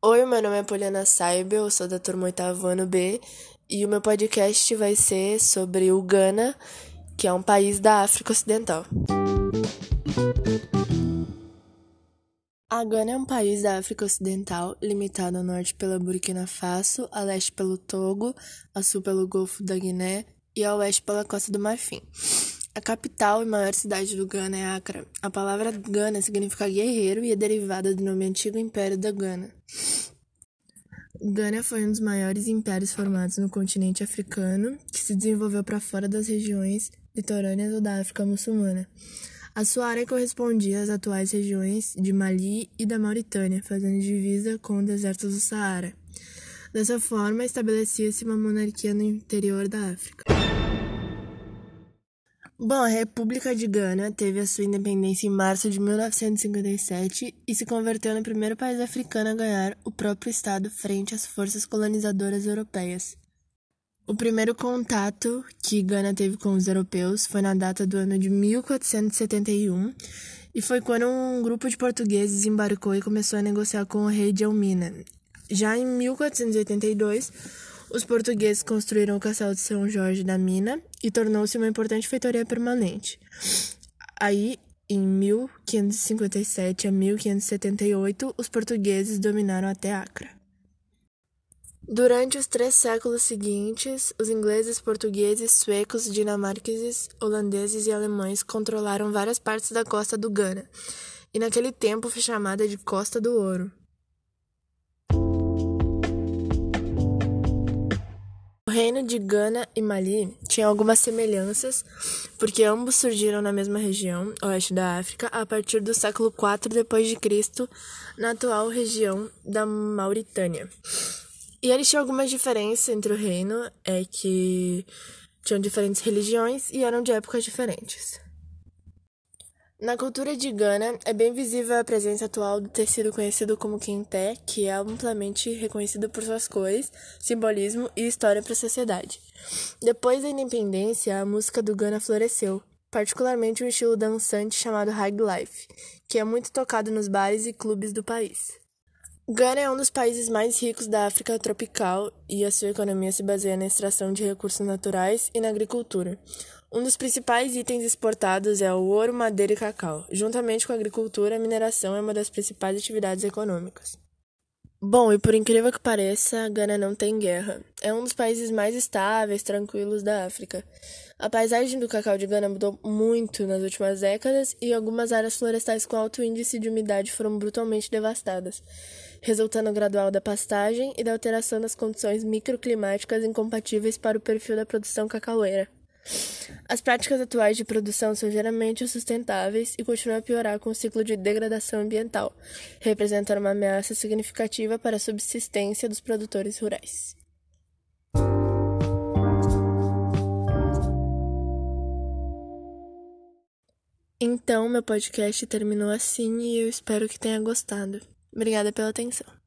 Oi, meu nome é Poliana Saibel, eu sou da turma 8 ano B e o meu podcast vai ser sobre o Ghana, que é um país da África Ocidental. A Gana é um país da África Ocidental, limitado ao norte pela Burkina Faso, a leste pelo Togo, a sul pelo Golfo da Guiné e a oeste pela Costa do Marfim. A capital e maior cidade do Ghana é Accra. A palavra Ghana significa guerreiro e é derivada do nome antigo Império da Ghana. Ghana foi um dos maiores impérios formados no continente africano, que se desenvolveu para fora das regiões litorâneas ou da África muçulmana. A sua área correspondia às atuais regiões de Mali e da Mauritânia, fazendo divisa com o deserto do Saara. Dessa forma, estabelecia-se uma monarquia no interior da África. Bom, a República de Gana teve a sua independência em março de 1957 e se converteu no primeiro país africano a ganhar o próprio Estado frente às forças colonizadoras europeias. O primeiro contato que Gana teve com os europeus foi na data do ano de 1471 e foi quando um grupo de portugueses embarcou e começou a negociar com o rei de Elmina. Já em 1482, os portugueses construíram o castelo de São Jorge da Mina e tornou-se uma importante feitoria permanente. Aí, em 1557 a 1578, os portugueses dominaram até Acre. Durante os três séculos seguintes, os ingleses, portugueses, suecos, dinamarqueses, holandeses e alemães controlaram várias partes da costa do Ghana, e naquele tempo foi chamada de Costa do Ouro. O reino de Gana e Mali tinha algumas semelhanças, porque ambos surgiram na mesma região, oeste da África, a partir do século IV d.C., na atual região da Mauritânia. E eles tinham algumas diferenças entre o reino, é que tinham diferentes religiões e eram de épocas diferentes. Na cultura de Gana, é bem visível a presença atual do tecido conhecido como quenté, que é amplamente reconhecido por suas cores, simbolismo e história para a sociedade. Depois da independência, a música do Gana floresceu, particularmente um estilo dançante chamado High Life, que é muito tocado nos bares e clubes do país. Gana é um dos países mais ricos da África tropical e a sua economia se baseia na extração de recursos naturais e na agricultura. Um dos principais itens exportados é o ouro, madeira e cacau. Juntamente com a agricultura, a mineração é uma das principais atividades econômicas. Bom, e por incrível que pareça, Gana não tem guerra. É um dos países mais estáveis, tranquilos da África. A paisagem do cacau de Gana mudou muito nas últimas décadas e algumas áreas florestais com alto índice de umidade foram brutalmente devastadas, resultando gradual da pastagem e da alteração das condições microclimáticas incompatíveis para o perfil da produção cacaueira. As práticas atuais de produção são geralmente sustentáveis e continuam a piorar com o ciclo de degradação ambiental, representando uma ameaça significativa para a subsistência dos produtores rurais. Então, meu podcast terminou assim e eu espero que tenha gostado. Obrigada pela atenção.